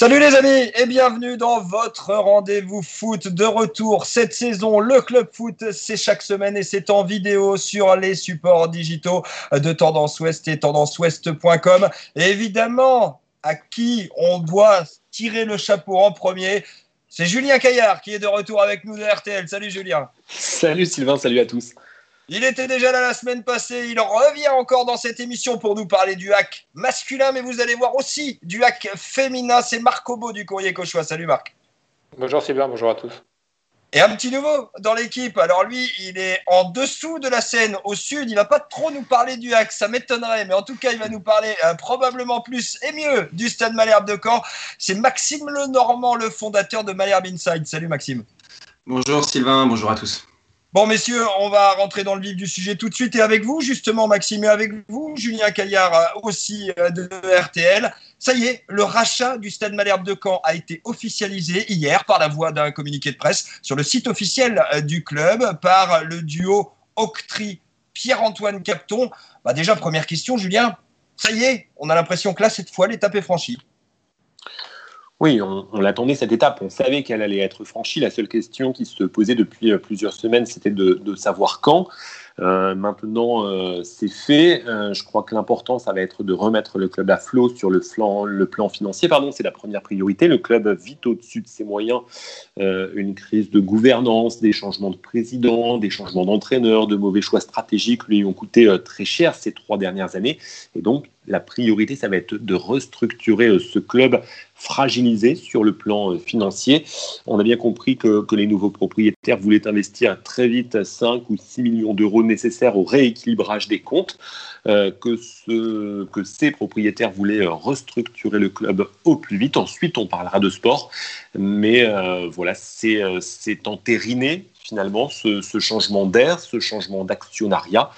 Salut les amis et bienvenue dans votre rendez-vous foot de retour cette saison. Le club foot, c'est chaque semaine et c'est en vidéo sur les supports digitaux de Tendance Ouest et tendanceouest.com. Et évidemment, à qui on doit tirer le chapeau en premier, c'est Julien Caillard qui est de retour avec nous de RTL. Salut Julien. Salut Sylvain, salut à tous. Il était déjà là la semaine passée, il revient encore dans cette émission pour nous parler du hack masculin, mais vous allez voir aussi du hack féminin. C'est Marc Obo du Courrier Cauchois. Salut Marc. Bonjour Sylvain, bonjour à tous. Et un petit nouveau dans l'équipe. Alors lui, il est en dessous de la scène, au sud. Il va pas trop nous parler du hack, ça m'étonnerait, mais en tout cas, il va nous parler euh, probablement plus et mieux du Stade Malherbe de Caen. C'est Maxime Lenormand, le fondateur de Malherbe Inside. Salut Maxime. Bonjour Sylvain, bonjour à tous. Bon, messieurs, on va rentrer dans le vif du sujet tout de suite. Et avec vous, justement, Maxime, et avec vous, Julien Caillard, euh, aussi euh, de RTL. Ça y est, le rachat du Stade Malherbe de Caen a été officialisé hier par la voie d'un communiqué de presse sur le site officiel euh, du club par le duo Octri Pierre-Antoine Capton. Bah déjà, première question, Julien. Ça y est, on a l'impression que là, cette fois, l'étape est franchie. Oui, on, l'attendait cette étape, on savait qu'elle allait être franchie. La seule question qui se posait depuis euh, plusieurs semaines, c'était de, savoir quand. Euh, maintenant, euh, c'est fait. je crois que l'important, ça va être de remettre le club à flot sur le, le plan financier. Pardon, c'est la première priorité. Le club vit au-dessus de ses moyens. une crise de gouvernance, des changements de président, des changements d'entraîneur, de mauvais choix stratégiques lui ont coûté très cher ces trois dernières années. Et donc, la priorité, ça va être de restructurer ce club fragilisé sur le plan euh, financier. On a bien compris que, les nouveaux propriétaires voulaient investir très vite 5 ou 6 millions d'euros nécessaires au rééquilibrage des comptes, euh, que, ce, que ces propriétaires voulaient euh, restructurer le club au plus vite. Ensuite, on parlera de sport, mais voilà, c'est entériné finalement ce changement d'air, ce changement d'actionnariat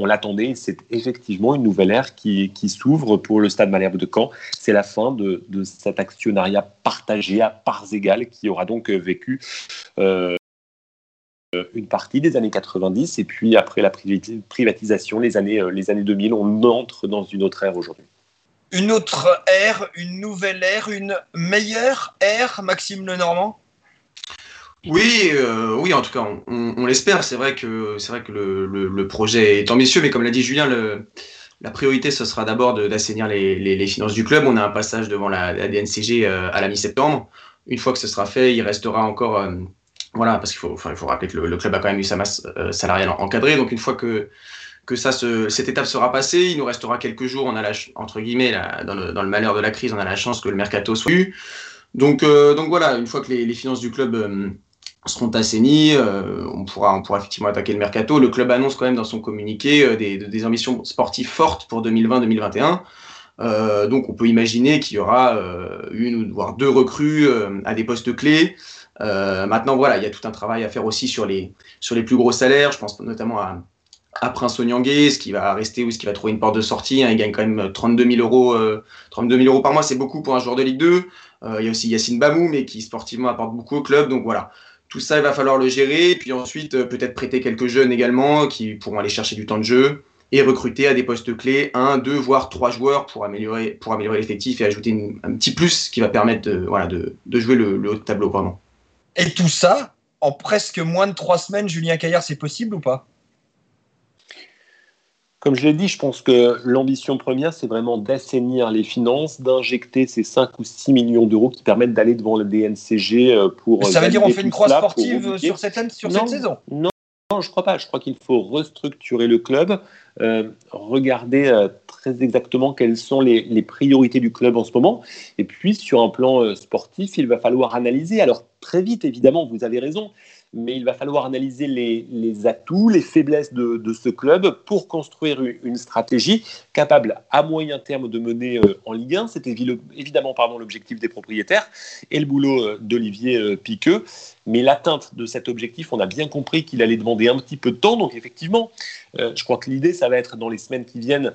on l'attendait. C'est effectivement une nouvelle ère qui, s'ouvre pour le Stade Malherbe de Caen. C'est la fin de, cet actionnariat partagé à parts égales qui aura donc vécu euh, une partie des années 90 et puis après la privatisation, les années, euh, les années 2000, on entre dans une autre ère aujourd'hui. Une autre ère, une nouvelle ère, une meilleure ère, Maxime Lenormand? Oui, euh, oui, en tout cas, on, l'espère. C'est vrai que c'est vrai que le, projet est ambitieux, mais comme l'a dit Julien, la priorité ce sera d'abord d'assainir les, finances du club. On a un passage devant la, DNCG euh, à la mi-septembre. Une fois que ce sera fait, il restera encore, euh, voilà, parce qu'il faut, il faut rappeler que le, club a quand même eu sa masse salariale encadrée. Donc une fois que que ça, cette étape sera passée, il nous restera quelques jours. On a la, entre guillemets, dans, le, dans, le, malheur de la crise, on a la chance que le mercato soit eu. Donc, donc voilà, une fois que les, finances du club seront assainis. Euh, on, pourra, on pourra effectivement attaquer le mercato. Le club annonce quand même dans son communiqué euh, des, des, ambitions sportives fortes pour 2020-2021. Euh, donc on peut imaginer qu'il y aura une ou voire deux recrues à des postes clés. maintenant voilà, il y a tout un travail à faire aussi sur les, sur les plus gros salaires. Je pense notamment à, à Prince Onyangé, ce qui va rester ou ce qui va trouver une porte de sortie. Hein. il gagne quand même 32 000 euros, 32 000 euros par mois, c'est beaucoup pour un joueur de Ligue 2. il y a aussi Yacine Bamou, mais qui sportivement apporte beaucoup au club. Donc voilà, tout ça, il va falloir le gérer. Puis ensuite, euh, peut-être prêter quelques jeunes également qui pourront aller chercher du temps de jeu et recruter à des postes clés un, deux, voire trois joueurs pour améliorer, l'effectif et ajouter un petit plus qui va permettre de, jouer le, haut de tableau. Pardon. Et tout ça, en presque moins de trois semaines, Julien Caillard, c'est possible ou pas? Comme je l'ai dit, je pense que l'ambition première, c'est vraiment d'assainir les finances, d'injecter ces 5 ou 6 millions d'euros qui permettent d'aller devant le DNCG euh, pour. Ça veut dire qu'on fait une croix sportive sur, cette, sur cette saison? Non, non, je crois pas. Je crois qu'il faut restructurer le club, euh, regarder euh, très exactement quelles sont les, les, priorités du club en ce moment. Et puis, sur un plan sportif, il va falloir analyser. Alors, très vite, évidemment, vous avez raison mais il va falloir analyser les, atouts, les faiblesses de, ce club pour construire une stratégie capable à moyen terme de mener euh, en Ligue 1. C'était évidemment l'objectif des propriétaires et le boulot euh, d'Olivier euh, Piqueux. Mais l'atteinte de cet objectif, on a bien compris qu'il allait demander un petit peu de temps. Donc effectivement, je crois que l'idée, ça va être dans les semaines qui viennent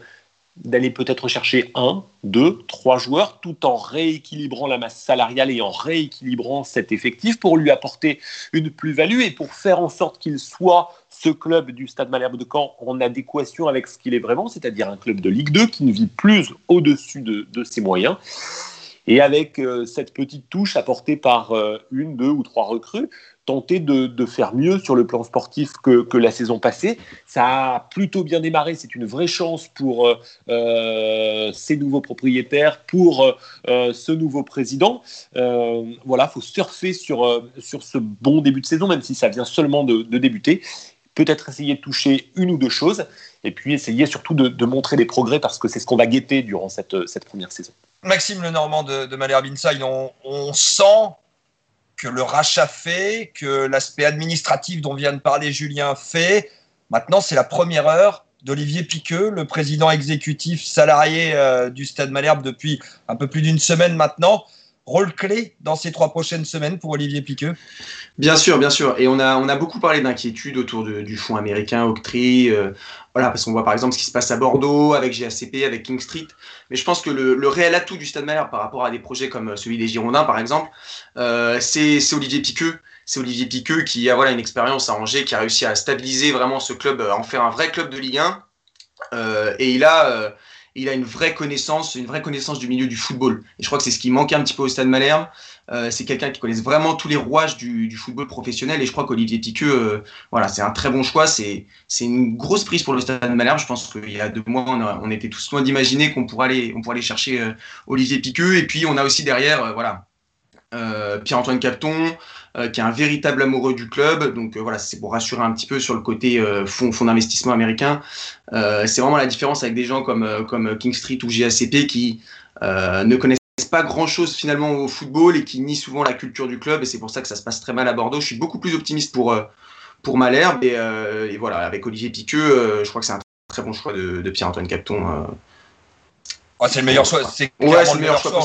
d'aller peut-être chercher un, deux, trois joueurs, tout en rééquilibrant la masse salariale et en rééquilibrant cet effectif pour lui apporter une plus-value et pour faire en sorte qu'il soit ce club du Stade Malherbe de Caen en adéquation avec ce qu'il est vraiment, c'est-à-dire un club de Ligue 2 qui ne vit plus au-dessus de, ses moyens. et avec cette petite touche apportée par une, deux ou trois recrues, tenter de, faire mieux sur le plan sportif que, la saison passée. Ça a plutôt bien démarré, c'est une vraie chance pour euh, euh, ces nouveaux propriétaires, pour euh, ce nouveau président. voilà, il faut surfer sur, ce bon début de saison, même si ça vient seulement de, débuter. Peut-être essayer de toucher une ou deux choses, et puis essayer surtout de, montrer des progrès, parce que c'est ce qu'on va guetter durant cette, première saison. Maxime Lenormand de, de Malherbe Inside, on sent que le rachat fait, que l'aspect administratif dont vient de parler Julien fait. Maintenant, c'est la première heure d'Olivier Piqueux, le président exécutif salarié euh, du Stade Malherbe depuis un peu plus d'une semaine maintenant rôle clé dans ces trois prochaines semaines pour Olivier Piqueux? Bien sûr, bien sûr. Et on a, on a beaucoup parlé d'inquiétude autour du fonds américain, Octree. Euh, voilà, parce qu'on voit par exemple ce qui se passe à Bordeaux, avec GACP, avec King Street. Mais je pense que le, réel atout du Stade Malherbe par rapport à des projets comme celui des Girondins, par exemple, euh, c'est Olivier Piqueux. C'est Olivier Piqueux qui a voilà, une expérience à Angers, qui a réussi à stabiliser vraiment ce club, à en faire un vrai club de Ligue 1. Euh, et il a il a une vraie connaissance, une vraie connaissance du milieu du football. Et je crois que c'est ce qui manquait un petit peu au Stade Malherbe. Euh, c'est quelqu'un qui connaît vraiment tous les rouages du, football professionnel. Et je crois qu'Olivier Piqueux, euh, voilà, c'est un très bon choix. C'est, une grosse prise pour le Stade Malherbe. Je pense qu'il y a deux mois, on, était tous loin d'imaginer qu'on pourrait aller, on pourrait aller chercher euh, Olivier Piqueux. Et puis on a aussi derrière, voilà, Pierre-Antoine Capton, euh, qui est un véritable amoureux du club. Donc euh, voilà, c'est pour rassurer un petit peu sur le côté euh, fonds, d'investissement américain. c'est vraiment la différence avec des gens comme, comme King Street ou JACP qui ne connaissent pas grand chose finalement au football et qui nient souvent la culture du club et c'est pour ça que ça se passe très mal à Bordeaux. Je suis beaucoup plus optimiste pour, pour Malherbe et, et voilà, avec Olivier Piqueux, je crois que c'est un très bon choix de, de Pierre-Antoine Capton ah, c'est le meilleur choix. C'est le meilleur choix.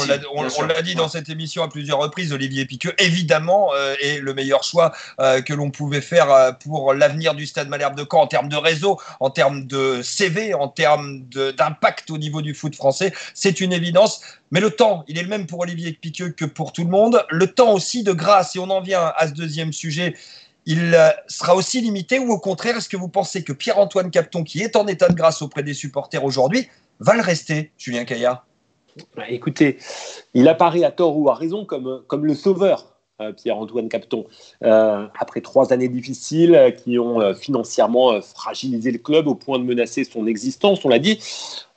On l'a dit dans cette émission à plusieurs reprises. Olivier Piqueux, évidemment, euh, est le meilleur choix euh, que l'on pouvait faire euh, pour l'avenir du Stade Malherbe de Caen en termes de réseau, en termes de CV, en termes d'impact au niveau du foot français. C'est une évidence. Mais le temps, il est le même pour Olivier Piqueux que pour tout le monde. Le temps aussi de grâce, et on en vient à ce deuxième sujet, il sera aussi limité ou au contraire, est-ce que vous pensez que Pierre-Antoine Capton, qui est en état de grâce auprès des supporters aujourd'hui, va le rester, Julien Caillard? Bah, Écoutez, il apparaît à tort ou à raison comme, comme le sauveur euh, Pierre-Antoine Capton. Euh, après trois années difficiles euh, qui ont financièrement fragilisé le club au point de menacer son existence, on l'a dit.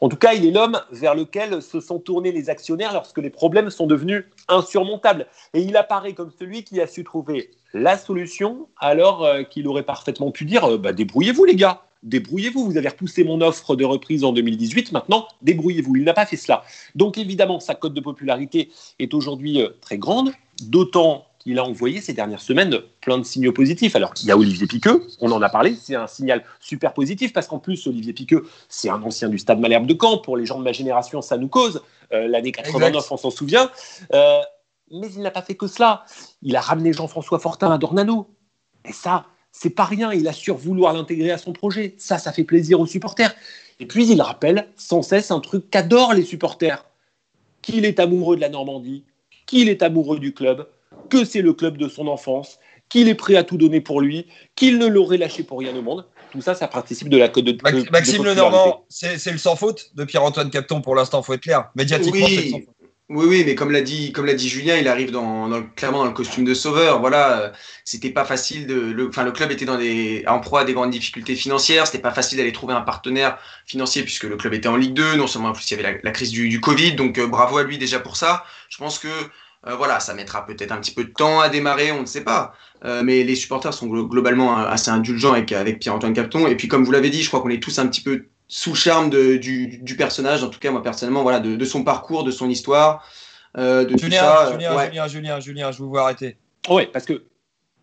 En tout cas, il est l'homme vers lequel se sont tournés les actionnaires lorsque les problèmes sont devenus insurmontables. Et il apparaît comme celui qui a su trouver la solution alors qu'il aurait parfaitement pu dire bah, débrouillez-vous les gars débrouillez-vous. Vous avez repoussé mon offre de reprise en 2018, maintenant, débrouillez-vous. Il n'a pas fait cela. Donc évidemment, sa cote de popularité est aujourd'hui très grande, d'autant il a envoyé ces dernières semaines plein de signaux positifs. Alors, il y a Olivier Piqueux, on en a parlé, c'est un signal super positif parce qu'en plus, Olivier Piqueux, c'est un ancien du Stade Malherbe de Caen. Pour les gens de ma génération, ça nous cause. Euh, l'année 89, on s'en souvient. Euh, mais il n'a pas fait que cela. Il a ramené Jean-François Fortin à Dornano. Et ça, c'est pas rien. Il a su vouloir l'intégrer à son projet. Ça, ça fait plaisir aux supporters. Et puis, il rappelle sans cesse un truc qu'adorent les supporters qu'il est amoureux de la Normandie, qu'il est amoureux du club, que c'est le club de son enfance, qu'il est prêt à tout donner pour lui, qu'il ne l'aurait lâché pour rien au monde. Tout ça, ça participe de la code de. Maxime Lenormand, c'est le sans faute de Pierre-Antoine Capton pour l'instant, faut être clair. Médiatiquement, c'est sans faute. Oui, oui, mais comme l'a dit, comme l'a dit Julien, il arrive dans, clairement dans le costume de sauveur. Voilà, euh, c'était pas facile de, le, enfin, le club était dans des, en proie à des grandes difficultés financières. C'était pas facile d'aller trouver un partenaire financier puisque le club était en Ligue 2. Non seulement en plus il y avait la, crise du, du Covid, donc euh, bravo à lui déjà pour ça. Je pense que euh, voilà, ça mettra peut-être un petit peu de temps à démarrer, on ne sait pas. Euh, mais les supporters sont globalement euh, assez indulgents avec, avec Pierre-Antoine Capton. Et puis, comme vous l'avez dit, je crois qu'on est tous un petit peu sous le charme de, du, du, personnage, en tout cas, moi personnellement, voilà, de, de son parcours, de son histoire. de Julien, tout ça. Julien, Julien, Julien, Julien, je vous vois arrêter. Oui, parce que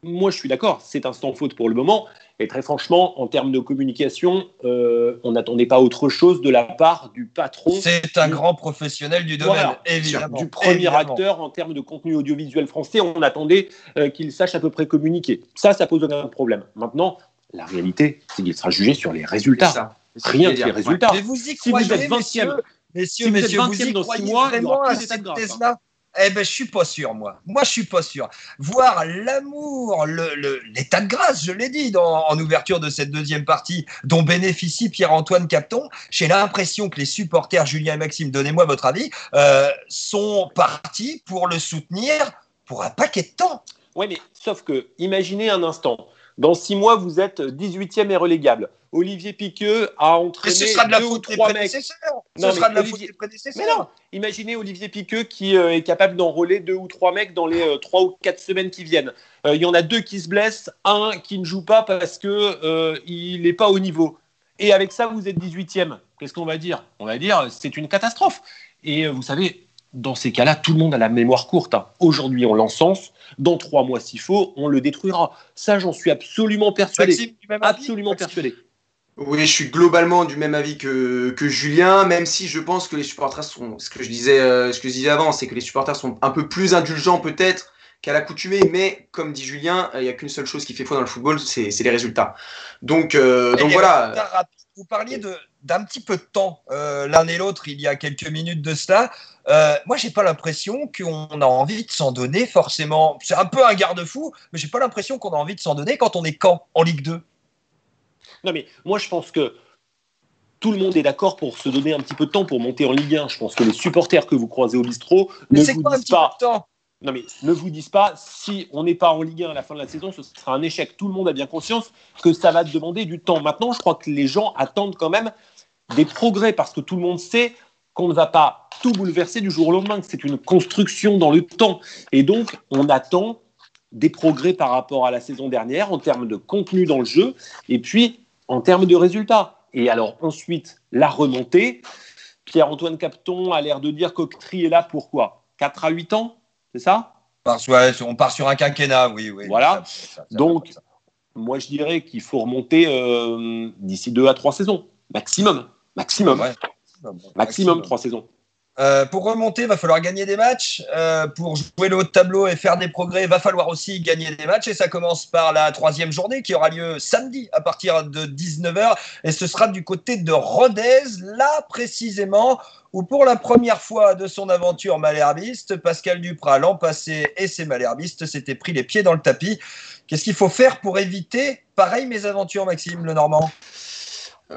moi, je suis d'accord, c'est un stand faute pour le moment. Et très franchement, en termes de communication, euh, on n'attendait pas autre chose de la part du patron. C'est un grand professionnel du domaine, évidemment. Du premier acteur en termes de contenu audiovisuel français, on attendait euh, qu'il sache à peu près communiquer. Ça, ça pose aucun problème. Maintenant, la réalité, c'est qu'il sera jugé sur les résultats. Rien que les résultats. Mais vous y croyez, si vous êtes 20e, messieurs, messieurs, vous, y croyez mois, vraiment à cette thèse-là Eh ben, je suis pas sûr, moi. Moi, je suis pas sûr. Voir l'amour, l'état de grâce, je l'ai dit en ouverture de cette deuxième partie, dont bénéficie Pierre-Antoine Capton, j'ai l'impression que les supporters, Julien et Maxime, donnez-moi votre avis, euh, sont partis pour le soutenir pour un paquet de temps. Oui, mais sauf que, imaginez un instant, dans six mois, vous êtes 18e et relégable. Olivier Piqueux a entraîné ce sera de la deux ou trois mecs. Ce sera de la faute des prédécesseurs. Mais non, imaginez Olivier Piqueux qui euh, est capable d'enrôler deux ou trois mecs dans les euh, trois ou quatre semaines qui viennent. Euh, il y en a deux qui se blessent, un qui ne joue pas parce que il n'est pas au niveau. Et avec ça, vous êtes 18e. Qu'est-ce qu'on va dire? On va dire c'est une catastrophe. Et vous savez, dans ces cas-là, tout le monde a la mémoire courte. Hein. Aujourd'hui, on l'encense. Dans trois mois, s'il faut, on le détruira. Ça, j'en suis absolument persuadé. absolument persuadé. Oui, je suis globalement du même avis que, que, Julien, même si je pense que les supporters sont, ce que je disais, euh, ce que je disais avant, c'est que les supporters sont un peu plus indulgents peut-être qu'à l'accoutumée, mais comme dit Julien, il n'y a qu'une seule chose qui fait foi dans le football, c'est les résultats. Donc, euh, donc voilà. Vous parliez d'un petit peu de temps, euh, l'un et l'autre, il y a quelques minutes de cela. Euh, moi, j'ai pas l'impression qu'on a envie de s'en donner forcément. C'est un peu un garde-fou, mais j'ai pas l'impression qu'on a envie de s'en donner quand on est quand en Ligue 2. Non, mais moi, je pense que tout le monde est d'accord pour se donner un petit peu de temps pour monter en Ligue 1. Je pense que les supporters que vous croisez au bistrot ne vous disent pas. Non, mais ne vous disent pas, si on n'est pas en Ligue 1 à la fin de la saison, ce sera un échec. Tout le monde a bien conscience que ça va demander du temps. Maintenant, je crois que les gens attendent quand même des progrès parce que tout le monde sait qu'on ne va pas tout bouleverser du jour au lendemain, que c'est une construction dans le temps. Et donc, on attend des progrès par rapport à la saison dernière en termes de contenu dans le jeu et puis en termes de résultats. Et alors ensuite, la remontée. Pierre-Antoine Capton a l'air de dire qu'Octri est là pour quoi 4 à 8 ans? C'est ça? On part sur un quinquennat, oui. oui voilà. Donc, moi, je dirais qu'il faut remonter euh, d'ici deux à trois saisons, maximum. Maximum. maximum trois saisons. Euh, pour remonter, il va falloir gagner des matchs. Euh, pour jouer le haut de tableau et faire des progrès, il va falloir aussi gagner des matchs. Et ça commence par la troisième journée qui aura lieu samedi à partir de 19h. Et ce sera du côté de Rodez, là précisément où pour la première fois de son aventure malherbiste, Pascal Duprat l'an passé et ses malherbistes s'étaient pris les pieds dans le tapis. Qu'est-ce qu'il faut faire pour éviter pareil mes aventures, Maxime Lenormand?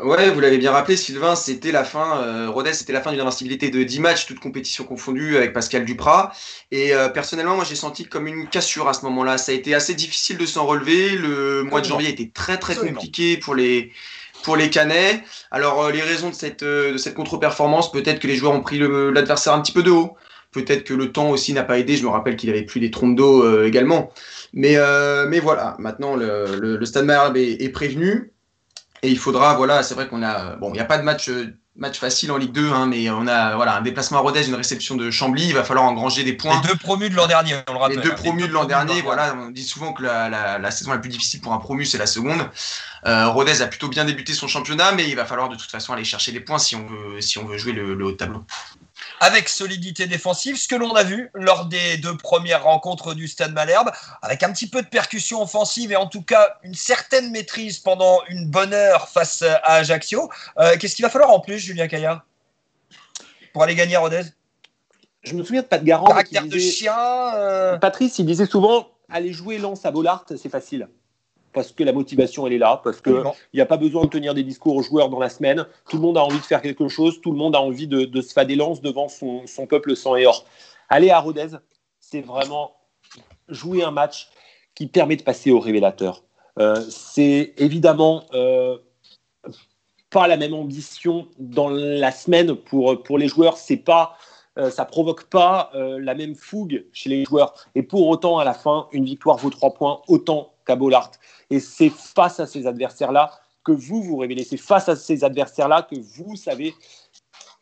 Ouais, vous l'avez bien rappelé, Sylvain, c'était la fin, euh, Rodez, c'était la fin d'une invincibilité de 10 matchs, toutes compétitions confondues avec Pascal Duprat. Et euh, personnellement, moi, j'ai senti comme une cassure à ce moment-là. Ça a été assez difficile de s'en relever. Le mois de janvier était très, très compliqué pour les, pour les Canets. Alors, euh, les raisons de cette, de cette contre-performance, peut-être que les joueurs ont pris l'adversaire un petit peu de haut. Peut-être que le temps aussi n'a pas aidé. Je me rappelle qu'il avait plus des trompes d'eau également. Mais, mais voilà, maintenant, le, le, Stade Malherbe est, est prévenu. Et il faudra, voilà, c'est vrai qu'on a, bon, il n'y a pas de match, match facile en Ligue 2, hein, mais on a, voilà, un déplacement à Rodez, une réception de Chambly, il va falloir engranger des points. Les deux promus de l'an dernier, on le rappelle. Les deux promus de l'an dernier, voilà, on dit souvent que la, la, saison la plus difficile pour un promu, c'est la seconde. Euh, Rodez a plutôt bien débuté son championnat, mais il va falloir de toute façon aller chercher des points si on veut, si on veut jouer le, le haut de tableau avec solidité défensive, ce que l'on a vu lors des deux premières rencontres du Stade Malherbe, avec un petit peu de percussion offensive et en tout cas une certaine maîtrise pendant une bonne heure face à Ajaccio. Euh, qu'est-ce qu'il va falloir en plus, Julien Caillard, pour aller gagner à Rodez? Je me souviens de Pat Garand. Caractère de chien. Euh, Patrice, il disait souvent aller jouer Lance à Bollard, c'est facile parce que la motivation, elle est là, parce qu'il n'y a pas besoin de tenir des discours aux joueurs dans la semaine. Tout le monde a envie de faire quelque chose, tout le monde a envie de, se fader lance devant son, peuple sang et or. Aller à Rodez, c'est vraiment jouer un match qui permet de passer au révélateur. Euh, c'est évidemment euh, pas la même ambition dans la semaine pour, pour les joueurs. C'est pas euh, ça provoque pas la même fougue chez les joueurs. Et pour autant, à la fin, une victoire vaut trois points autant qu'à Bollard. Et c'est face à ces adversaires-là que vous vous révélez. C'est face à ces adversaires-là que vous savez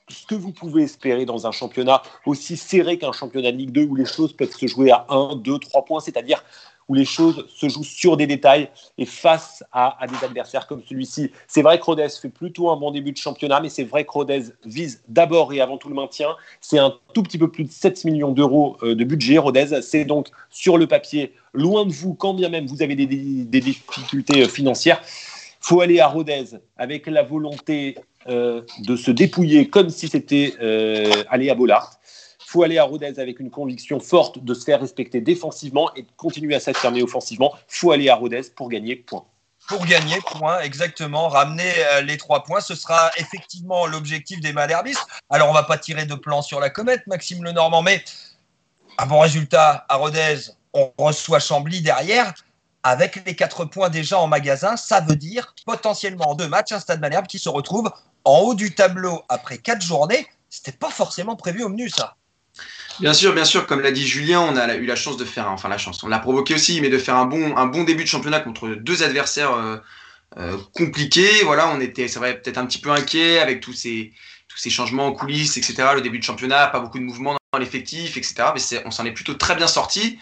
ce que vous pouvez espérer dans un championnat aussi serré qu'un championnat de Ligue 2 où les choses peuvent se jouer à 1, 2, 3 points, c'est-à-dire où les choses se jouent sur des détails et face à, des adversaires comme celui-ci. C'est vrai que Rodez fait plutôt un bon début de championnat, mais c'est vrai que Rodez vise d'abord et avant tout le maintien. C'est un tout petit peu plus de 7 millions d'euros euh, de budget, Rodez. C'est donc sur le papier, loin de vous, quand bien même vous avez des, difficultés euh, financières. faut aller à Rodez avec la volonté euh, de se dépouiller comme si c'était aller à Bollard faut aller à Rodez avec une conviction forte de se faire respecter défensivement et de continuer à s'affirmer offensivement. faut aller à Rodez pour gagner, point pour gagner, point, exactement, ramener euh, les trois points. Ce sera effectivement l'objectif des Malherbistes. Alors, on va pas tirer de plan sur la comète, Maxime Lenormand, mais un bon résultat à Rodez, on reçoit Chambly derrière. Avec les quatre points déjà en magasin, ça veut dire potentiellement deux matchs, un stade Malherbe qui se retrouve en haut du tableau après quatre journées. C'était pas forcément prévu au menu, ça. Bien sûr, bien sûr, comme l'a dit Julien, on a eu la chance de faire, enfin la chance, on l'a provoqué aussi, mais de faire un bon, un bon début de championnat contre deux adversaires euh, euh, compliqués. Voilà, on était, c'est peut-être un petit peu inquiet avec tous ces, tous ces changements en coulisses, etc. Le début de championnat, pas beaucoup de mouvements dans l'effectif, etc. Mais on s'en est plutôt très bien sorti.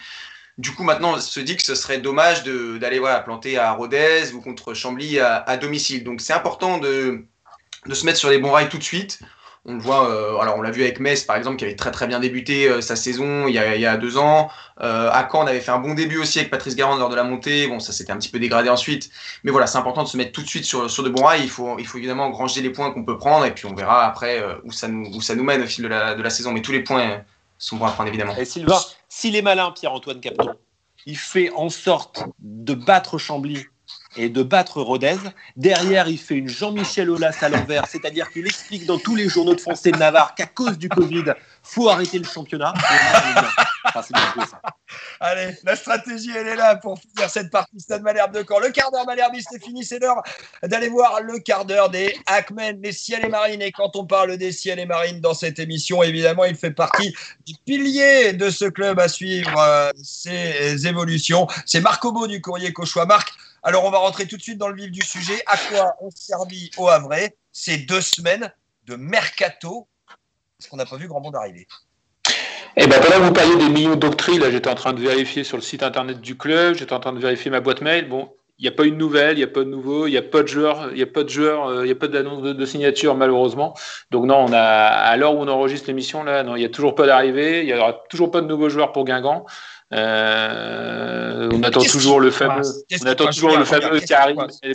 Du coup, maintenant, on se dit que ce serait dommage d'aller voilà, planter à Rodez ou contre Chambly à, domicile. Donc, c'est important de se mettre sur les bons rails tout de suite. On le voit, euh, alors on l'a vu avec Metz par exemple, qui avait très très bien débuté euh, sa saison il y, a, deux ans. Euh, à Caen, on avait fait un bon début aussi avec Patrice Garand lors de la montée. Bon, ça s'était un petit peu dégradé ensuite. Mais voilà, c'est important de se mettre tout de suite sur, sur de bons rails. Il faut, il faut évidemment engranger les points qu'on peut prendre et puis on verra après où, ça nous, où ça nous mène au fil de la, de la saison. Mais tous les points sont bons à prendre évidemment. Et Sylvain, s'il est malin, Pierre-Antoine Capton, il fait en sorte de battre Chambly et de battre Rodez. Derrière, il fait une Jean-Michel Aulas à l'envers, c'est-à-dire qu'il explique dans tous les journaux de français de Navarre qu'à cause du Covid, faut arrêter le championnat. Allez, la stratégie, elle est là pour finir cette partie Stade Malherbe de Caen. Le quart d'heure Malherbiste est fini, c'est l'heure d'aller voir le quart d'heure des Hackmen, des ciels et marines. Et quand on parle des ciels et marines dans cette émission, évidemment, il fait partie du pilier de ce club à suivre euh, ses évolutions. C'est Marc Obo du courrier Cauchois. Marc, alors, on va rentrer tout de suite dans le vif du sujet. À quoi on servi au Havre ces deux semaines de mercato? Parce qu'on n'a pas vu grand monde arriver? Eh bien, là, vous parliez des millions d'octrines. Là, j'étais en train de vérifier sur le site internet du club. J'étais en train de vérifier ma boîte mail. Bon, il n'y a pas une nouvelle, il n'y a pas de nouveau, il n'y a pas de joueurs, il n'y a pas de euh, d'annonce de, signature malheureusement. Donc non, on a à l'heure où on enregistre l'émission là, non, il n'y a toujours pas d'arrivée, il n'y aura toujours pas de nouveaux joueurs pour Guingamp. Euh, on attend toujours le fameux, on attend toujours le fameux Karim El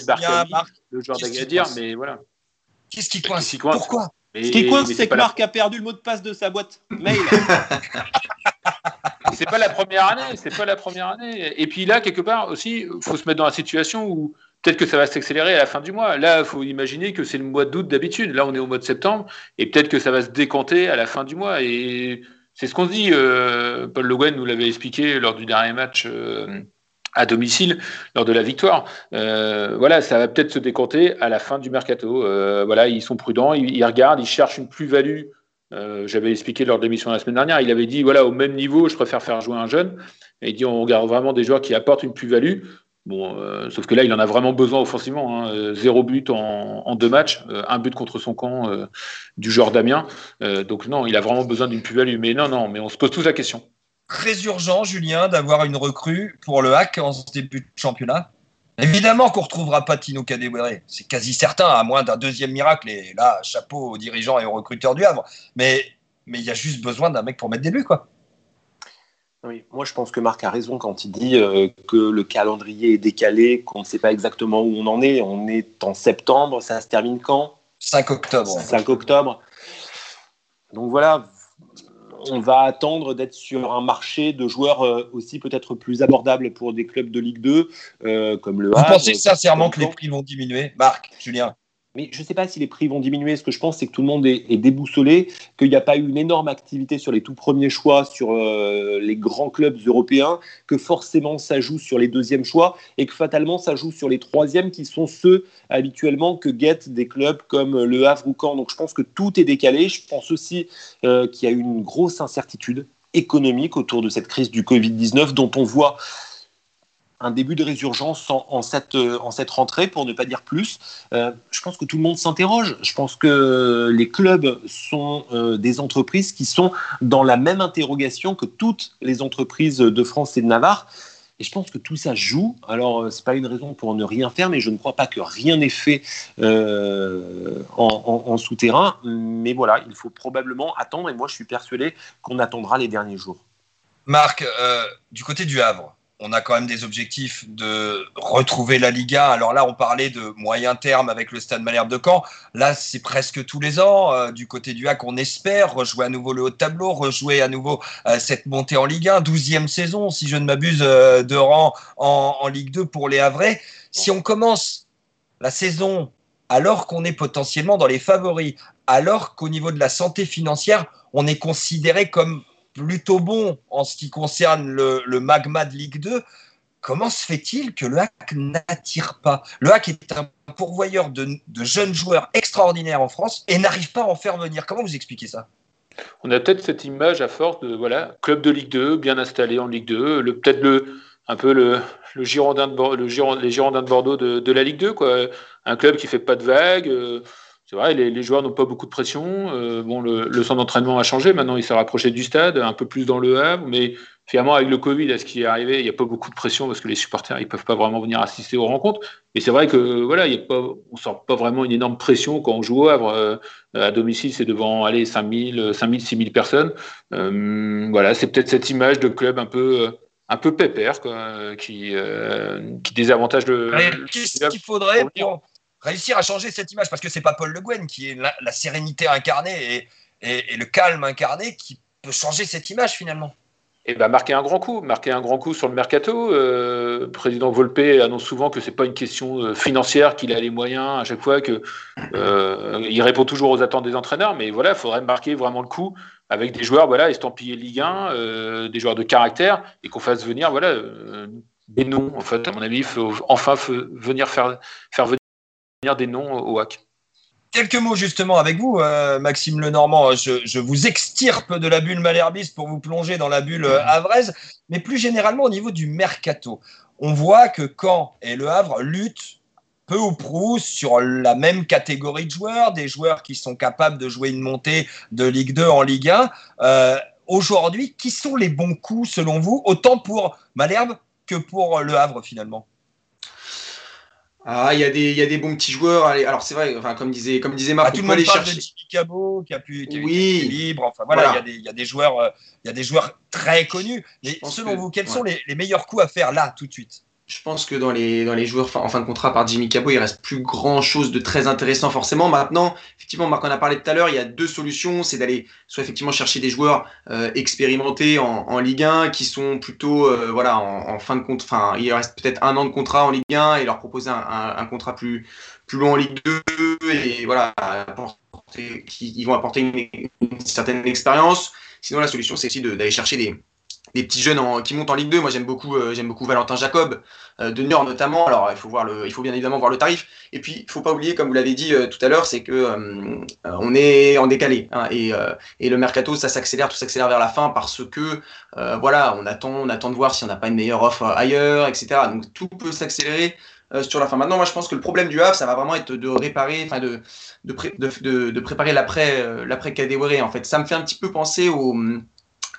le joueur d'Agadir, mais voilà. Qu'est-ce qui coince Pourquoi Ce qui coince, c'est que Marc a perdu le mot de passe de sa boîte mail. c'est pas la première année, c'est pas la première année. Et puis là, quelque part aussi, il faut se mettre dans la situation où peut-être que ça va s'accélérer à la fin du mois. Là, il faut imaginer que c'est le mois d'août d'habitude. Là, on est au mois de septembre, et peut-être que ça va se décanter à la fin du mois. Et c'est ce qu'on dit. Euh, Paul Le nous l'avait expliqué lors du dernier match euh, à domicile, lors de la victoire. Euh, voilà, ça va peut-être se décompter à la fin du mercato. voilà, ils sont prudents, ils, regardent, ils cherchent une plus-value. J'avais expliqué lors de l'émission la semaine dernière. Il avait dit voilà, au même niveau, je préfère faire jouer un jeune. Et il dit on regarde vraiment des joueurs qui apportent une plus-value. Bon, euh, sauf que là, il en a vraiment besoin offensivement. Hein. Euh, zéro but en, deux matchs, euh, un but contre son camp du joueur Damien. donc non, il a vraiment besoin d'une plus-value. Mais non, non, mais on se pose tous la question. Très urgent, Julien, d'avoir une recrue pour le hack en ce début de championnat. Évidemment qu'on ne retrouvera pas Tino c'est quasi certain, à moins d'un deuxième miracle. Et là, chapeau aux dirigeants et aux recruteurs du Havre. Mais mais il y a juste besoin d'un mec pour mettre des buts, quoi. Oui, moi je pense que Marc a raison quand il dit euh, que le calendrier est décalé, qu'on ne sait pas exactement où on en est. On est en septembre, ça se termine quand? 5 octobre. 5 octobre. Donc voilà, on va attendre d'être sur un marché de joueurs euh, aussi peut-être plus abordable pour des clubs de Ligue 2, euh, comme le Vous pensez sincèrement que les prix vont diminuer? Marc, Julien mais je ne sais pas si les prix vont diminuer. Ce que je pense, c'est que tout le monde est, déboussolé, qu'il n'y a pas eu une énorme activité sur les tout premiers choix, sur euh, les grands clubs européens, que forcément ça joue sur les deuxièmes choix et que fatalement ça joue sur les troisièmes qui sont ceux habituellement que guettent des clubs comme le Havre ou Caen. Donc je pense que tout est décalé. Je pense aussi euh, qu'il y a eu une grosse incertitude économique autour de cette crise du Covid-19 dont on voit un début de résurgence en, cette, en cette rentrée, pour ne pas dire plus. Euh, je pense que tout le monde s'interroge. Je pense que les clubs sont euh, des entreprises qui sont dans la même interrogation que toutes les entreprises de France et de Navarre. Et je pense que tout ça joue. Alors, euh, ce n'est pas une raison pour ne rien faire, mais je ne crois pas que rien n'est fait en, en souterrain. Mais voilà, il faut probablement attendre. Et moi, je suis persuadé qu'on attendra les derniers jours. Marc, du côté du Havre, on a quand même des objectifs de retrouver la Liga. Alors là, on parlait de moyen terme avec le Stade Malherbe de Caen. Là, c'est presque tous les ans. Euh, du côté du HAC, on espère rejouer à nouveau le haut de tableau, rejouer à nouveau euh, cette montée en Ligue 1, 12e saison, si je ne m'abuse, euh, de rang en, en, Ligue 2 pour les Havrais. Si on commence la saison alors qu'on est potentiellement dans les favoris, alors qu'au niveau de la santé financière, on est considéré comme plutôt bon en ce qui concerne le, magma de Ligue 2, comment se fait-il que le HAC n'attire pas? Le HAC est un pourvoyeur de, jeunes joueurs extraordinaires en France et n'arrive pas à en faire venir. Comment vous expliquez ça? On a peut-être cette image à force de voilà, club de Ligue 2, bien installé en Ligue 2, le, peut-être un peu le, Girondin de, les Girondins de Bordeaux de, de, la Ligue 2, quoi. un club qui fait pas de vagues. Euh, c'est vrai, les, les, joueurs n'ont pas beaucoup de pression. Euh, bon, le, le centre d'entraînement a changé. Maintenant, il s'est rapproché du stade, un peu plus dans le Havre. Mais finalement, avec le Covid, à ce qui est arrivé, il n'y a pas beaucoup de pression parce que les supporters, ils peuvent pas vraiment venir assister aux rencontres. Et c'est vrai que voilà, il y a pas, on sent pas vraiment une énorme pression quand on joue au Havre. Euh, à domicile, c'est devant aller 5000, 5000, 6000 personnes. Euh, voilà, c'est peut-être cette image de club un peu un peu pépère quoi, qui, euh, qui désavantage le. Qu'est-ce qu'il faudrait pour réussir à changer cette image Parce que c'est pas Paul Le Guen qui est la, sérénité incarnée et, le calme incarné qui peut changer cette image finalement. Et ben marquer un grand coup, marquer un grand coup sur le mercato. Euh, président Volpe annonce souvent que c'est pas une question financière, qu'il a les moyens à chaque fois, que euh, il répond toujours aux attentes des entraîneurs. Mais voilà, il faudrait marquer vraiment le coup avec des joueurs voilà estampillés Ligue 1, euh, des joueurs de caractère, et qu'on fasse venir voilà euh, des noms. En fait, à mon avis, il faut enfin venir faire venir des noms au HAC. Quelques mots justement avec vous, euh, Maxime Lenormand. Je, je, vous extirpe de la bulle malherbiste pour vous plonger dans la bulle euh, havraise, mais plus généralement au niveau du mercato. On voit que Caen et Le Havre luttent peu ou prou sur la même catégorie de joueurs, des joueurs qui sont capables de jouer une montée de Ligue 2 en Ligue 1. Euh, Aujourd'hui, qui sont les bons coups selon vous, autant pour Malherbe que pour Le Havre finalement? Ah, il y, a des, il y a des bons petits joueurs. Allez, alors c'est vrai, enfin, comme disait, comme disait Marc, ah, tout le monde parle chercher... de Jimmy Cabot qui a pu, qui a oui. été libre. Enfin voilà, voilà. Il, y a des, il y a des joueurs, euh, il y a des joueurs très connus. Mais selon que, vous, quels ouais. sont les, les meilleurs coups à faire là tout de suite? Je pense que dans les, dans les joueurs en fin de contrat par Jimmy Cabot, il reste plus grand chose de très intéressant forcément. Maintenant, effectivement, Marc en a parlé tout à l'heure, il y a deux solutions. C'est d'aller soit effectivement chercher des joueurs euh, expérimentés en, en, Ligue 1 qui sont plutôt euh, voilà en, fin de compte. Enfin, il reste peut-être un an de contrat en Ligue 1 et leur proposer un, un, un contrat plus, plus long en Ligue 2 et voilà, apporter, qui, ils vont apporter une, une certaine expérience. Sinon, la solution, c'est aussi d'aller chercher des, des petits jeunes qui montent en Ligue 2. Moi, j'aime beaucoup, euh, j'aime beaucoup Valentin Jacob, euh, de Niort notamment. Alors, il faut voir il faut bien évidemment voir le tarif. Et puis, il faut pas oublier, comme vous l'avez dit euh, tout à l'heure, c'est que euh, on est en décalé hein, et, le mercato, ça s'accélère, tout s'accélère vers la fin parce que voilà, on attend, on attend de voir si on n'a pas une meilleure offre ailleurs, etc. Donc, tout peut s'accélérer. sur la fin. Maintenant, moi, je pense que le problème du Havre, ça va vraiment être de réparer, de de, pré, de, de, de, préparer l'après Kadewere. En fait, ça me fait un petit peu penser au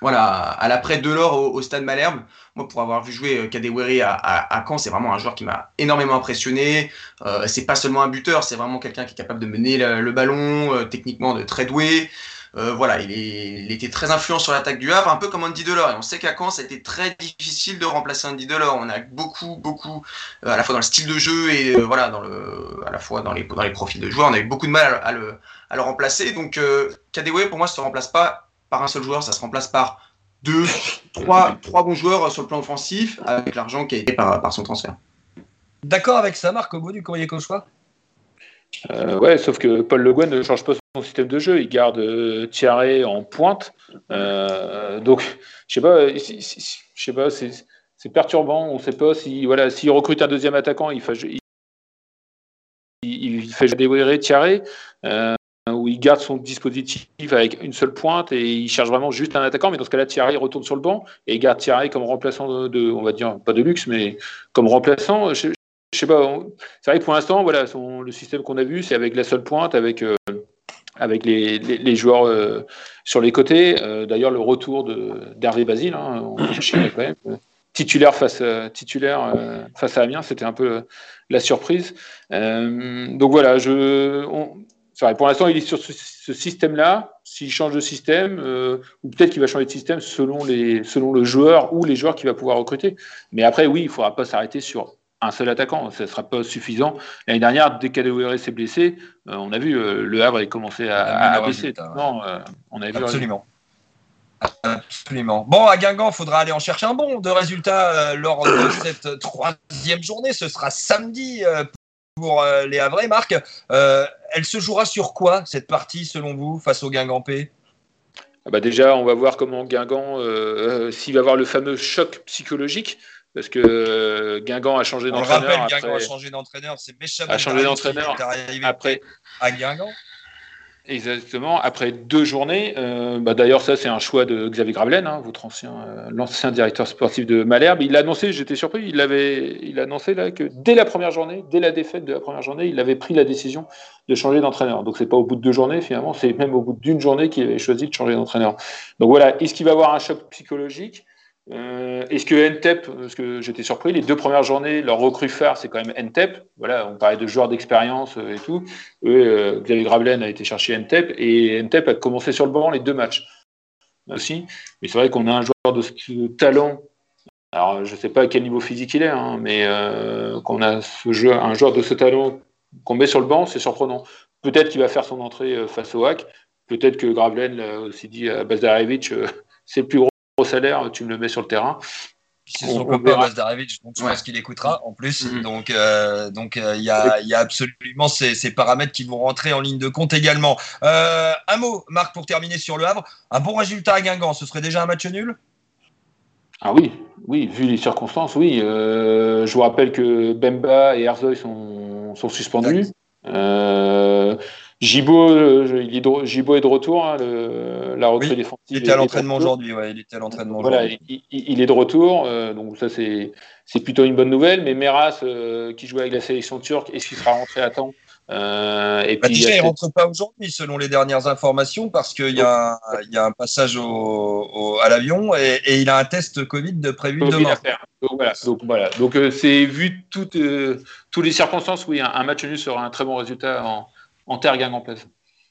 voilà, à l'après Delors au, au, Stade Malherbe. Moi, pour avoir vu jouer Kadewere à, à, à Caen, c'est vraiment un joueur qui m'a énormément impressionné. Euh, c'est pas seulement un buteur, c'est vraiment quelqu'un qui est capable de mener le, le ballon, euh, techniquement de très doué. Euh, voilà, il, est, il, était très influent sur l'attaque du Havre, un peu comme Andy Delors. Et on sait qu'à Caen, ça a été très difficile de remplacer Andy Delors. On a beaucoup, beaucoup, euh, à la fois dans le style de jeu et euh, voilà, dans le, à la fois dans les, dans les profils de joueurs, on a eu beaucoup de mal à, le, à le remplacer. Donc, euh, Kadewere, pour moi, se remplace pas par un seul joueur, ça se remplace par deux, trois, trois bons joueurs sur le plan offensif avec l'argent qui a été par, par son transfert. D'accord avec ça, Marc, au bout du courrier Cauchois euh, Ouais, sauf que Paul Le Guen ne change pas son système de jeu. Il garde euh, Thierry en pointe. Euh, donc, je sais pas, je sais pas, c'est perturbant. On ne sait pas si, voilà, s'il recrute un deuxième attaquant, il fait, il, il fait Thierry. Euh, il garde son dispositif avec une seule pointe et il cherche vraiment juste un attaquant. Mais dans ce cas-là, Thierry retourne sur le banc et il garde Thierry comme remplaçant de, on va dire, pas de luxe, mais comme remplaçant. Je, je sais pas. C'est vrai que pour l'instant, voilà, le système qu'on a vu, c'est avec la seule pointe, avec euh, avec les, les, joueurs euh, sur les côtés. Euh, D'ailleurs, le retour d'Hervé Basile, hein, titulaire face titulaire face à Amiens, c'était un peu la surprise. donc voilà, je pour l'instant, il est sur ce, système-là. S'il change de système, euh, ou peut-être qu'il va changer de système selon, les, selon le joueur ou les joueurs qu'il va pouvoir recruter. Mais après, oui, il ne faudra pas s'arrêter sur un seul attaquant. Ça ne sera pas suffisant. L'année dernière, dès qu'Adewere s'est blessé, euh, on a vu le Havre a commencé à, baisser. Non, on a vu Absolument. Absolument. Bon, à Guingamp, il faudra aller en chercher un bon de résultats lors de cette troisième journée. Ce sera samedi pour euh, les Havrais, Marc. Euh, elle se jouera sur quoi cette partie selon vous face au Guingampais ah bah Déjà, on va voir comment Guingamp, euh, s'il va avoir le fameux choc psychologique. Parce que Guingamp a changé d'entraîneur. On rappelle, Guingamp a changé d'entraîneur. C'est Bécham a changé d'entraîneur après à Guingamp. Exactement. Après deux journées, euh, bah d'ailleurs ça c'est un choix de Xavier Gravelaine, hein, votre ancien, euh, l'ancien directeur sportif de Malherbe. Il l'a annoncé, j'étais surpris, il avait, il a annoncé là que dès la première journée, dès la défaite de la première journée, il avait pris la décision de changer d'entraîneur. Donc c'est pas au bout de deux journées finalement, c'est même au bout d'une journée qu'il avait choisi de changer d'entraîneur. Donc voilà, est-ce qu'il va avoir un choc psychologique? Euh, Est-ce que NTEP, parce que j'étais surpris, les deux premières journées, leur recrue phare, c'est quand même NTEP. Voilà, on parlait de joueurs d'expérience euh, et tout. Eux, euh, Xavier Gravelaine a été chercher NTEP et NTEP a commencé sur le banc les deux matchs aussi. Mais c'est vrai qu'on a un joueur de ce talent. Alors, je ne sais pas à quel niveau physique il est, hein, mais euh, qu'on a un joueur de ce talent qu'on met sur le banc, c'est surprenant. Peut-être qu'il va faire son entrée face au hack. Peut-être que Gravelaine l'a aussi dit à Bazarevich, c'est le plus gros salaire, tu me le mets sur le terrain. C'est son copain Bazdarevic, donc je pense qu'il écoutera en plus. Mm-hmm. Donc, euh, donc euh, il y, a, y, a, absolument ces, ces, paramètres qui vont rentrer en ligne de compte également. Euh, un mot, Marc, pour terminer sur le Havre. Un bon résultat à Guingamp, ce serait déjà un match nul? Ah oui, oui, vu les circonstances, oui. je vous rappelle que Bemba et Herzoy sont, sont suspendus. Gibo, euh, il est de, Gibo est de retour, hein, le, la recrue défensive. Il était à l'entraînement aujourd'hui, ouais, il était à l'entraînement voilà, il, il, est de retour, euh, donc ça c'est, c'est plutôt une bonne nouvelle. Mais Meras, euh, qui jouait avec la sélection turque, est-ce qu'il sera rentré à temps euh, et bah, puis, déjà, il ne rentre pas aujourd'hui, selon les dernières informations, parce qu'il y, a, il y a un passage au, au, à l'avion et, et, il a un test Covid de prévu COVID demain. Donc voilà, donc, voilà. donc c'est vu toutes, toutes les circonstances, oui, un, un match nul sera un très bon résultat en, en terre.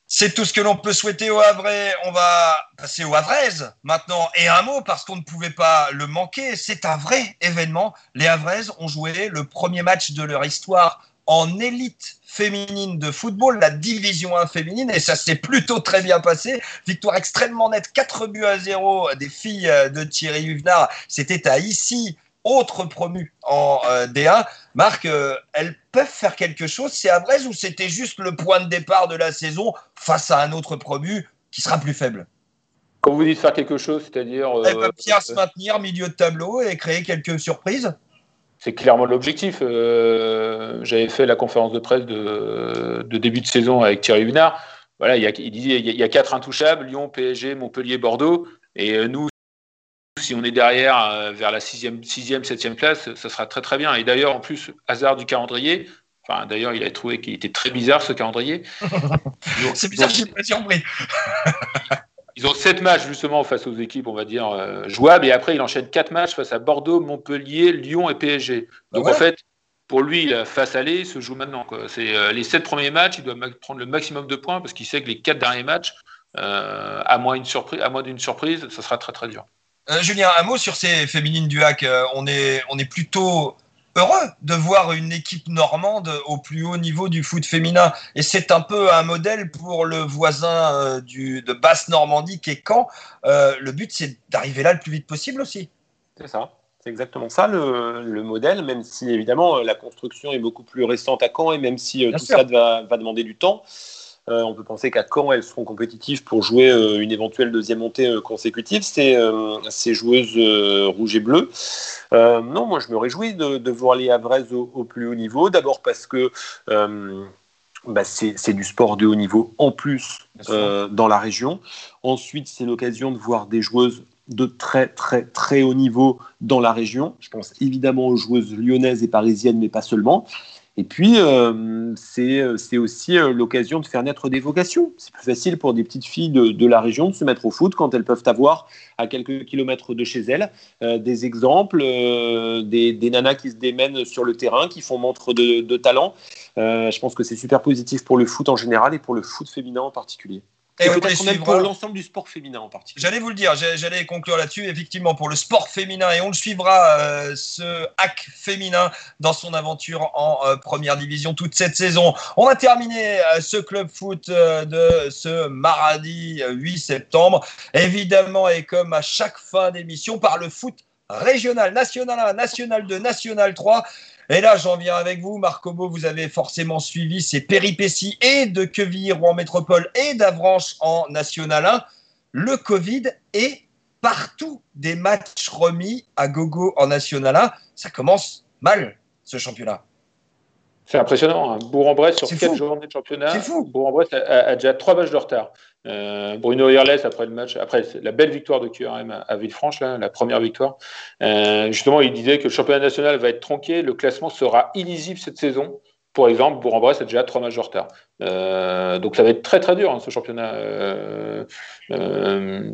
C'est tout ce que l'on peut souhaiter au Havre. On va passer au Havraise maintenant. Et un mot, parce qu'on ne pouvait pas le manquer, c'est un vrai événement. Les Havraises ont joué le premier match de leur histoire en élite féminine de football, la division 1 féminine, et ça s'est plutôt très bien passé. Victoire extrêmement nette, 4 buts à 0 des filles de Thierry Huvenard. C'était à ici autres promus en euh, D1. Marc, euh, elles peuvent faire quelque chose, c'est à Brest ou c'était juste le point de départ de la saison face à un autre promu qui sera plus faible? Quand vous dites faire quelque chose, c'est-à-dire. Elles peuvent bien se maintenir milieu de tableau et créer quelques surprises? C'est clairement l'objectif. Euh, j'avais fait la conférence de presse de, début de saison avec Thierry Hunard. Voilà, il, y a, il disait il y a quatre intouchables Lyon, PSG, Montpellier, Bordeaux. Et nous, si on est derrière euh, vers la sixième, sixième, septième place, ça sera très très bien. Et d'ailleurs, en plus, hasard du calendrier. Enfin, d'ailleurs, il a trouvé qu'il était très bizarre ce calendrier. C'est bizarre, je suis pas surpris. ils ont sept matchs justement face aux équipes, on va dire, euh, jouables. Et après, il enchaîne quatre matchs face à Bordeaux, Montpellier, Lyon et PSG. Donc bah en fait, pour lui, la face aller se joue maintenant. C'est euh, les sept premiers matchs, il doit prendre le maximum de points parce qu'il sait que les quatre derniers matchs, à moins d'une surprise, à moins d'une surprise, ça sera très très dur. Euh, Julien, un mot sur ces féminines du hack. Euh, on, est, on est plutôt heureux de voir une équipe normande au plus haut niveau du foot féminin. Et c'est un peu un modèle pour le voisin euh, du, de Basse-Normandie qui est Caen. le but, c'est d'arriver là le plus vite possible aussi. C'est ça. C'est exactement ça le, modèle, même si évidemment la construction est beaucoup plus récente à Caen et même si tout ça va, va, demander du temps. Euh, on peut penser qu'à quand elles seront compétitives pour jouer euh, une éventuelle deuxième montée euh, consécutive, ces, ces joueuses rouges et bleues. non, moi je me réjouis de, voir les Havres au, plus haut niveau. D'abord parce que bah, c'est du sport de haut niveau en plus dans la région. Ensuite, c'est l'occasion de voir des joueuses de très très très haut niveau dans la région. Je pense évidemment aux joueuses lyonnaises et parisiennes, mais pas seulement. Et puis, euh, c'est aussi euh, l'occasion de faire naître des vocations. C'est plus facile pour des petites filles de, la région de se mettre au foot quand elles peuvent avoir à quelques kilomètres de chez elles euh, des exemples, des, nanas qui se démènent sur le terrain, qui font montre de, de talent. je pense que c'est super positif pour le foot en général et pour le foot féminin en particulier. Et peut-être même pour l'ensemble du sport féminin en particulier. J'allais vous le dire, j'allais conclure là-dessus. Effectivement, pour le sport féminin, et on le suivra, euh, ce hack féminin, dans son aventure en euh, première division toute cette saison. On va terminer euh, ce club foot de ce mardi 8 septembre. Évidemment, et comme à chaque fin d'émission, par le foot régional, national 1, national 2, national 3. Et là, j'en viens avec vous, Marcomo. Vous avez forcément suivi ces péripéties et de Quevilly-Rouen Métropole et d'Avranches en National 1. Le Covid est partout des matchs remis à gogo en National 1. Ça commence mal, ce championnat. C'est impressionnant. Hein. Bourg-en-Bresse sur quatre journées de championnat. Bourg-en-Bresse a, déjà trois matchs de retard. Euh, Bruno Hirles, après le match, après la belle victoire de QRM à, Villefranche, la première victoire, euh, justement, il disait que le championnat national va être tronqué, le classement sera illisible cette saison. Pour exemple, Bourg-en-Bresse déjà trois matchs de retard. Euh, donc ça va être très très dur hein, ce championnat. Euh,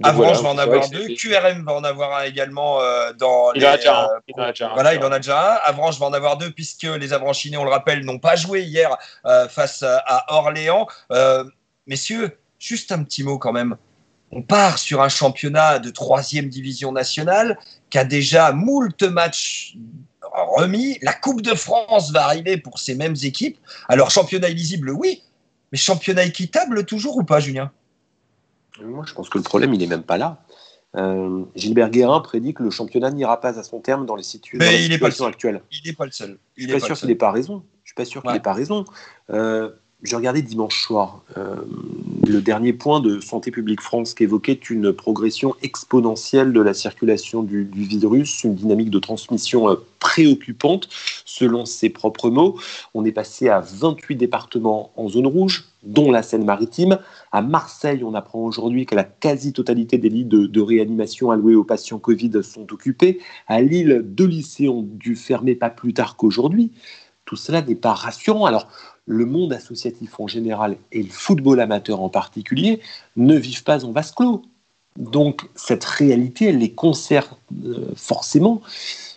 Avranches va en avoir deux, QRM va en avoir un également dans il En a déjà un. Il en a déjà un. Voilà, il en a déjà un. Avranches va en avoir deux puisque les Avranchinés, on le rappelle, n'ont pas joué hier face à Orléans. messieurs, Juste un petit mot quand même. On part sur un championnat de troisième division nationale qui a déjà moult matchs remis. La Coupe de France va arriver pour ces mêmes équipes. Alors, championnat illisible, oui, mais championnat équitable toujours ou pas, Julien? Moi, je pense que le problème, il n'est même pas là. Euh, Gilbert Guérin prédit que le championnat n'ira pas à son terme dans les, situations actuelles. Il n'est pas le seul. Je suis pas, sûr qu'il n'ait pas raison. Je suis pas sûr qu'il n'ait pas raison. Euh, j'ai regardé dimanche soir euh, le dernier point de Santé publique France qui évoquait une progression exponentielle de la circulation du, virus, une dynamique de transmission euh, préoccupante selon ses propres mots. On est passé à 28 départements en zone rouge, dont la Seine-Maritime. À Marseille, on apprend aujourd'hui que la quasi-totalité des lits de, de, réanimation alloués aux patients Covid sont occupés. À Lille, deux lycées ont dû fermer pas plus tard qu'aujourd'hui. Tout cela n'est pas rassurant. Alors, le monde associatif en général et le football amateur en particulier ne vivent pas en vase clos. Donc cette réalité, elle les concerne euh, forcément.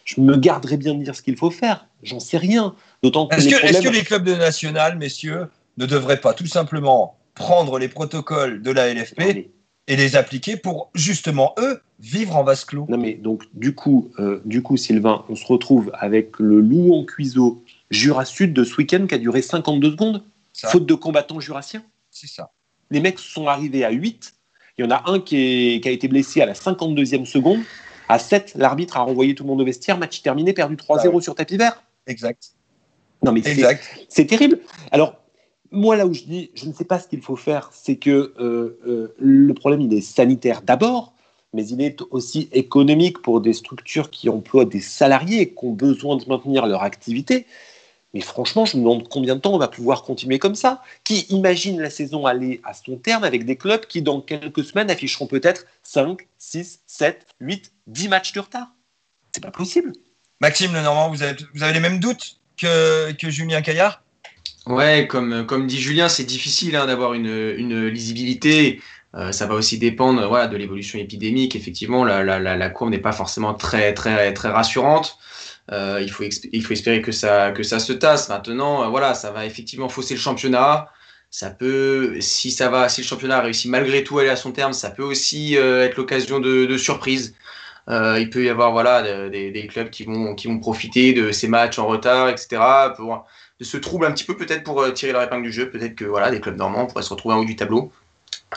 Je me garderai bien de dire ce qu'il faut faire. J'en sais rien. D'autant que, est-ce, que, les clubs de national, messieurs, ne devraient pas tout simplement prendre les protocoles de la LFP et les appliquer pour justement eux vivre en vase clos? Non mais donc du coup, euh, du coup, Sylvain, on se retrouve avec le loup en cuiseau Jura Sud de ce week-end qui a duré 52 secondes, faute de combattants jurassiens. C'est ça. Les mecs sont arrivés à 8. Il y en a un qui, a été blessé à la 52e seconde. À 7, l'arbitre a renvoyé tout le monde au vestiaire. Match terminé, perdu 3-0 sur tapis vert. Exact. Non, mais c'est terrible. Alors, moi, là où je dis, je ne sais pas ce qu'il faut faire, c'est que euh, euh, le problème, il est sanitaire d'abord mais il est aussi économique pour des structures qui emploient des salariés et qui ont besoin de maintenir leur activité. Mais franchement, je me demande combien de temps on va pouvoir continuer comme ça. Qui imagine la saison aller à son terme avec des clubs qui, dans quelques semaines, afficheront peut-être 5, 6, 7, 8, 10 matchs de retard? C'est pas possible. Maxime Lenormand, vous avez, vous avez les mêmes doutes que, que Julien Caillard? Ouais, comme, comme dit Julien, c'est difficile hein, d'avoir une, une, lisibilité. Euh, ça va aussi dépendre voilà, de l'évolution épidémique. Effectivement, la, la, la courbe n'est pas forcément très, très, très rassurante. Euh, il, faut espérer que ça, se tasse. Maintenant, euh, voilà, ça va effectivement fausser le championnat. Ça peut, si ça va, si le championnat réussit malgré tout à aller à son terme, ça peut aussi être l'occasion de, de surprises. il peut y avoir voilà des, clubs qui vont profiter de ces matchs en retard, etc. Pour de se trouble un petit peu peut-être pour tirer leur épingle du jeu. Peut-être que voilà des clubs normands pourraient se retrouver en haut du tableau.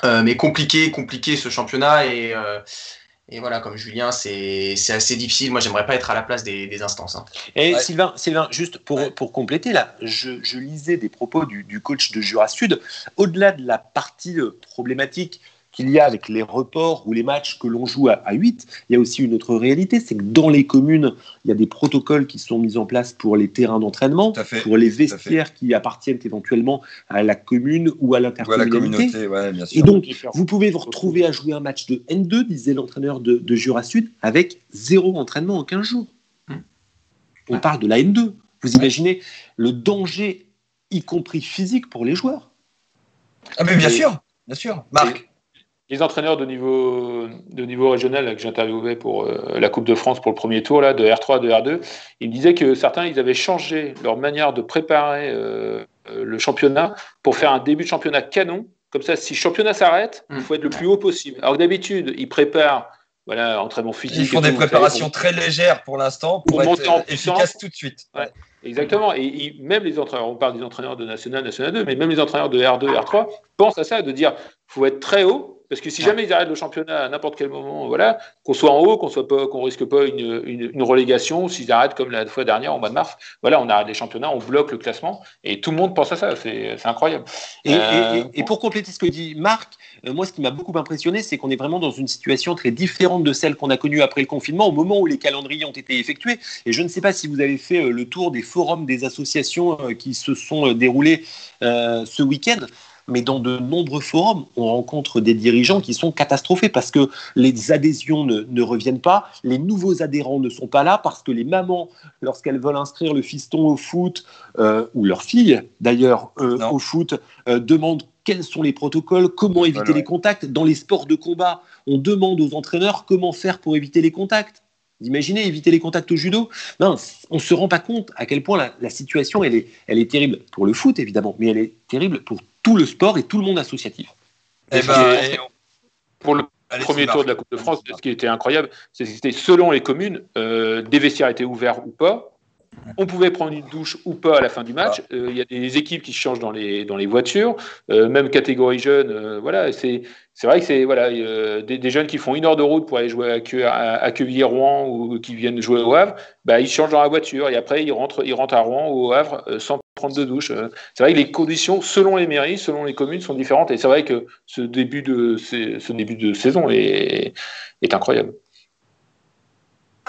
Euh, mais compliqué, compliqué ce championnat et, euh, et voilà, comme Julien, c'est assez difficile. Moi, j'aimerais pas être à la place des, instances. Hein. Et Sylvain, Sylvain, juste pour, pour compléter, là, je, je, lisais des propos du, du coach de Jura Sud. Au-delà de la partie euh, problématique qu'il y a avec les reports ou les matchs que l'on joue à, 8, il y a aussi une autre réalité, c'est que dans les communes, il y a des protocoles qui sont mis en place pour les terrains d'entraînement, pour les vestiaires qui appartiennent éventuellement à la commune ou à l'intercommunalité. Et donc, vous pouvez vous retrouver à jouer un match de N2, disait l'entraîneur de, Jura Sud, avec zéro entraînement en 15 jours. On parle de la N2. Vous imaginez le danger, y compris physique, pour les joueurs Ah mais bien sûr, bien sûr. Marc les entraîneurs de niveau, de niveau régional que j'interviewais pour euh, la Coupe de France pour le premier tour, là, de R3, de R2, ils disaient que certains ils avaient changé leur manière de préparer euh, le championnat pour faire un début de championnat canon. Comme ça, si le championnat s'arrête, il faut être le plus haut possible. Alors que d'habitude, ils préparent voilà, entraînement physique. Ils font des préparations très légères pour l'instant pour, être monter en efficace tout de suite. Exactement. Et même les entraîneurs, on parle des entraîneurs de National, National 2, mais même les entraîneurs de R2, R3 pensent à ça, de dire faut être très haut parce que si jamais ils arrêtent le championnat à n'importe quel moment, voilà, qu'on soit en haut, qu'on soit pas, qu'on risque pas une, une, relégation, s'ils arrêtent comme la fois dernière au mois de mars, voilà, on arrête les championnats, on bloque le classement et tout le monde pense à ça. C'est, incroyable. Et, euh, et, pour compléter ce que dit Marc, euh, moi, ce qui m'a beaucoup impressionné, c'est qu'on est vraiment dans une situation très différente de celle qu'on a connue après le confinement, au moment où les calendriers ont été effectués. Et je ne sais pas si vous avez fait euh, le tour des forums des associations qui se sont déroulés ce week-end mais dans de nombreux forums, on rencontre des dirigeants qui sont catastrophés parce que les adhésions ne, reviennent pas, les nouveaux adhérents ne sont pas là parce que les mamans, lorsqu'elles veulent inscrire le fiston au foot, euh, ou leur fille d'ailleurs euh, au foot, euh, demandent quels sont les protocoles, comment éviter les contacts. Dans les sports de combat, on demande aux entraîneurs comment faire pour éviter les contacts. Vous imaginez éviter les contacts au judo Non, on ne se rend pas compte à quel point la, la, situation elle est, elle est terrible pour le foot évidemment, mais elle est terrible pour tout le sport et tout le monde associatif. Eh ben, pour le premier tour de la Coupe de France, ce qui était incroyable, c'est que c'était selon les communes, euh, des vestiaires étaient ouverts ou pas. On pouvait prendre une douche ou pas à la fin du match. Ah. Euh, il y a des équipes qui changent dans les, dans les voitures, euh, même catégorie jeune. voilà, c'est c'est vrai que c'est voilà, des, jeunes qui font une heure de route pour aller jouer à, à, Quevilly-Rouen ou qui viennent jouer au Havre, bah, ils changent dans la voiture et après ils rentrent, ils rentrent à Rouen ou au Havre sans prendre de douche. Euh, c'est vrai que les conditions, selon les mairies, selon les communes, sont différentes. Et c'est vrai que ce début de, ce début de saison est, est incroyable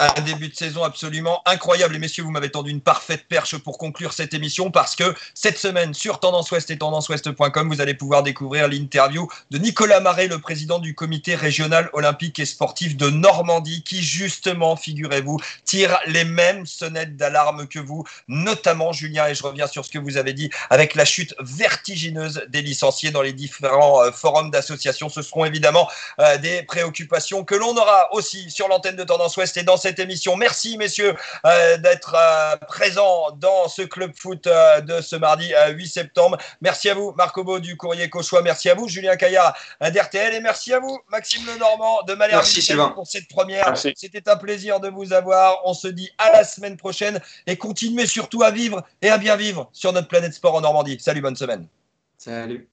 un début de saison absolument incroyable. Et messieurs, vous m'avez tendu une parfaite perche pour conclure cette émission parce que cette semaine sur Tendance Ouest et tendanceouest.com, vous allez pouvoir découvrir l'interview de Nicolas Marais, le président du comité régional olympique et sportif de Normandie, qui justement, figurez-vous, tire les mêmes sonnettes d'alarme que vous, notamment Julien, et je reviens sur ce que vous avez dit, avec la chute vertigineuse des licenciés dans les différents euh, forums d'associations. Ce seront évidemment euh, des préoccupations que l'on aura aussi sur l'antenne de Tendance Ouest et dans cette émission. Merci, messieurs, euh, d'être euh, présents dans ce club foot euh, de ce mardi 8 septembre. Merci à vous, Marc Obo du Courrier Cauchois. Merci à vous, Julien Caillard d'RTL. Et merci à vous, Maxime Lenormand de Malherbe pour cette première. C'était un plaisir de vous avoir. On se dit à la semaine prochaine et continuez surtout à vivre et à bien vivre sur notre planète sport en Normandie. Salut, bonne semaine. Salut.